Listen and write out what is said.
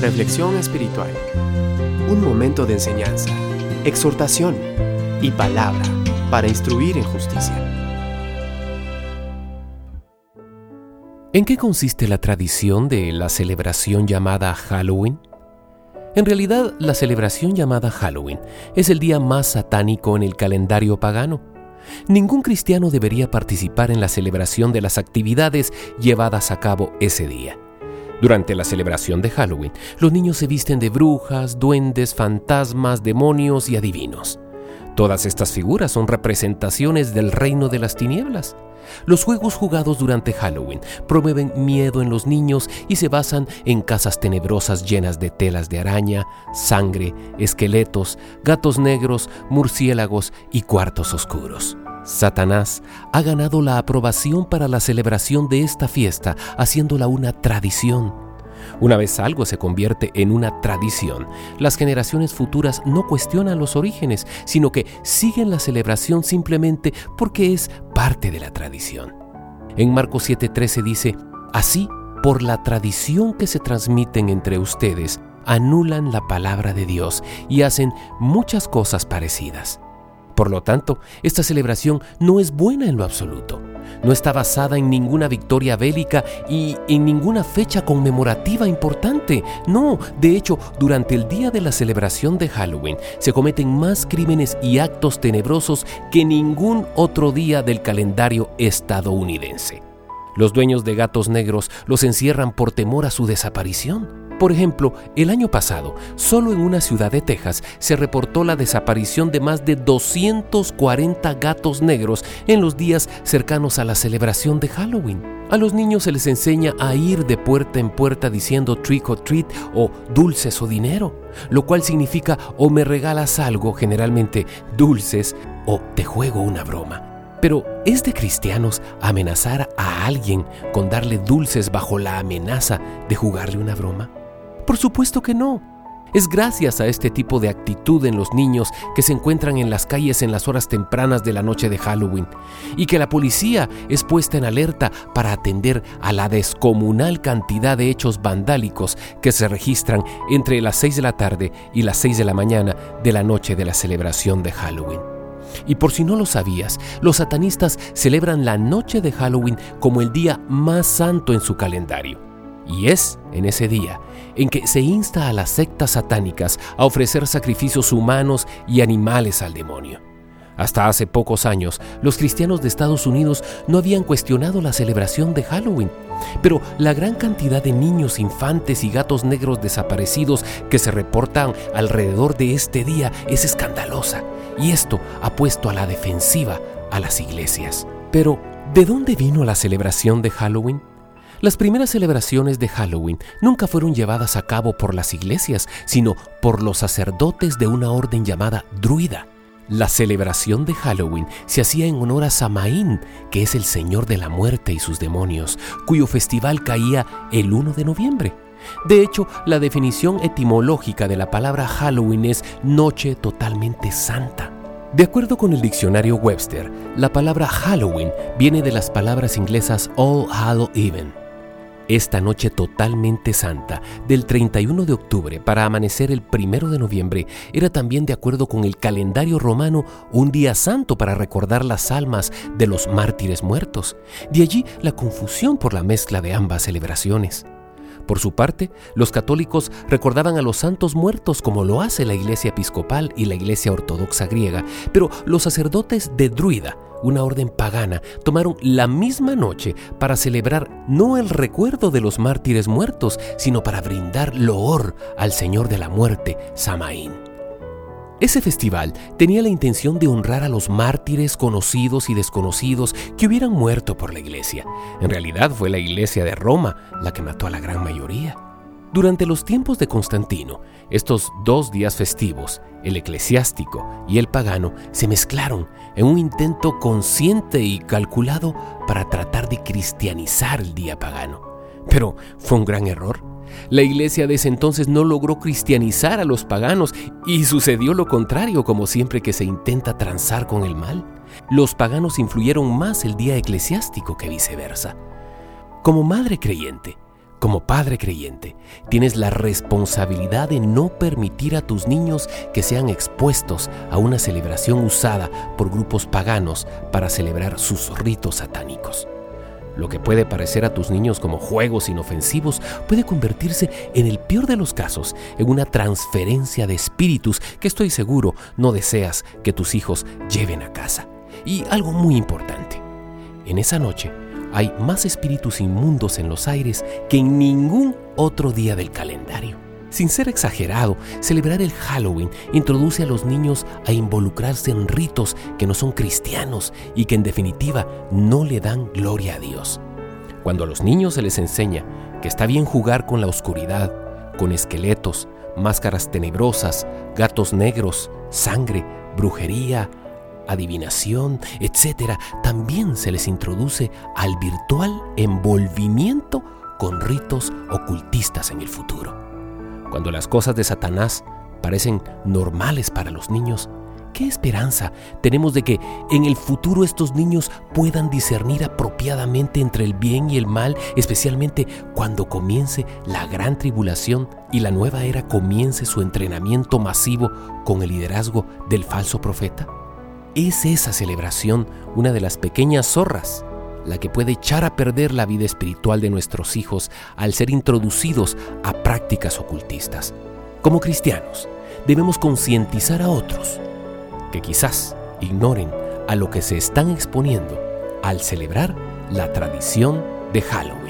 Reflexión espiritual. Un momento de enseñanza, exhortación y palabra para instruir en justicia. ¿En qué consiste la tradición de la celebración llamada Halloween? En realidad, la celebración llamada Halloween es el día más satánico en el calendario pagano. Ningún cristiano debería participar en la celebración de las actividades llevadas a cabo ese día. Durante la celebración de Halloween, los niños se visten de brujas, duendes, fantasmas, demonios y adivinos. Todas estas figuras son representaciones del reino de las tinieblas. Los juegos jugados durante Halloween promueven miedo en los niños y se basan en casas tenebrosas llenas de telas de araña, sangre, esqueletos, gatos negros, murciélagos y cuartos oscuros. Satanás ha ganado la aprobación para la celebración de esta fiesta, haciéndola una tradición. Una vez algo se convierte en una tradición, las generaciones futuras no cuestionan los orígenes, sino que siguen la celebración simplemente porque es parte de la tradición. En Marcos 7:13 dice, así, por la tradición que se transmiten entre ustedes, anulan la palabra de Dios y hacen muchas cosas parecidas. Por lo tanto, esta celebración no es buena en lo absoluto. No está basada en ninguna victoria bélica y en ninguna fecha conmemorativa importante. No, de hecho, durante el día de la celebración de Halloween se cometen más crímenes y actos tenebrosos que ningún otro día del calendario estadounidense. Los dueños de gatos negros los encierran por temor a su desaparición. Por ejemplo, el año pasado, solo en una ciudad de Texas se reportó la desaparición de más de 240 gatos negros en los días cercanos a la celebración de Halloween. A los niños se les enseña a ir de puerta en puerta diciendo trick or treat o dulces o dinero, lo cual significa o me regalas algo, generalmente dulces, o te juego una broma. Pero ¿es de cristianos amenazar a alguien con darle dulces bajo la amenaza de jugarle una broma? Por supuesto que no. Es gracias a este tipo de actitud en los niños que se encuentran en las calles en las horas tempranas de la noche de Halloween y que la policía es puesta en alerta para atender a la descomunal cantidad de hechos vandálicos que se registran entre las 6 de la tarde y las 6 de la mañana de la noche de la celebración de Halloween. Y por si no lo sabías, los satanistas celebran la noche de Halloween como el día más santo en su calendario. Y es en ese día en que se insta a las sectas satánicas a ofrecer sacrificios humanos y animales al demonio. Hasta hace pocos años, los cristianos de Estados Unidos no habían cuestionado la celebración de Halloween, pero la gran cantidad de niños, infantes y gatos negros desaparecidos que se reportan alrededor de este día es escandalosa, y esto ha puesto a la defensiva a las iglesias. Pero, ¿de dónde vino la celebración de Halloween? Las primeras celebraciones de Halloween nunca fueron llevadas a cabo por las iglesias, sino por los sacerdotes de una orden llamada druida. La celebración de Halloween se hacía en honor a Samaín, que es el señor de la muerte y sus demonios, cuyo festival caía el 1 de noviembre. De hecho, la definición etimológica de la palabra Halloween es noche totalmente santa. De acuerdo con el diccionario Webster, la palabra Halloween viene de las palabras inglesas All Hallow Even, esta noche totalmente santa, del 31 de octubre para amanecer el 1 de noviembre, era también de acuerdo con el calendario romano un día santo para recordar las almas de los mártires muertos. De allí la confusión por la mezcla de ambas celebraciones. Por su parte, los católicos recordaban a los santos muertos como lo hace la Iglesia Episcopal y la Iglesia Ortodoxa griega, pero los sacerdotes de Druida, una orden pagana, tomaron la misma noche para celebrar no el recuerdo de los mártires muertos, sino para brindar loor al Señor de la muerte, Samaín. Ese festival tenía la intención de honrar a los mártires conocidos y desconocidos que hubieran muerto por la iglesia. En realidad fue la iglesia de Roma la que mató a la gran mayoría. Durante los tiempos de Constantino, estos dos días festivos, el eclesiástico y el pagano, se mezclaron en un intento consciente y calculado para tratar de cristianizar el día pagano. Pero fue un gran error la iglesia de ese entonces no logró cristianizar a los paganos y sucedió lo contrario como siempre que se intenta transar con el mal. Los paganos influyeron más el día eclesiástico que viceversa. Como madre creyente, Como padre creyente, tienes la responsabilidad de no permitir a tus niños que sean expuestos a una celebración usada por grupos paganos para celebrar sus ritos satánicos. Lo que puede parecer a tus niños como juegos inofensivos puede convertirse en el peor de los casos en una transferencia de espíritus que estoy seguro no deseas que tus hijos lleven a casa. Y algo muy importante, en esa noche hay más espíritus inmundos en los aires que en ningún otro día del calendario. Sin ser exagerado, celebrar el Halloween introduce a los niños a involucrarse en ritos que no son cristianos y que en definitiva no le dan gloria a Dios. Cuando a los niños se les enseña que está bien jugar con la oscuridad, con esqueletos, máscaras tenebrosas, gatos negros, sangre, brujería, adivinación, etc., también se les introduce al virtual envolvimiento con ritos ocultistas en el futuro. Cuando las cosas de Satanás parecen normales para los niños, ¿qué esperanza tenemos de que en el futuro estos niños puedan discernir apropiadamente entre el bien y el mal, especialmente cuando comience la gran tribulación y la nueva era comience su entrenamiento masivo con el liderazgo del falso profeta? ¿Es esa celebración una de las pequeñas zorras la que puede echar a perder la vida espiritual de nuestros hijos al ser introducidos a prácticas ocultistas. Como cristianos, debemos concientizar a otros que quizás ignoren a lo que se están exponiendo al celebrar la tradición de Halloween.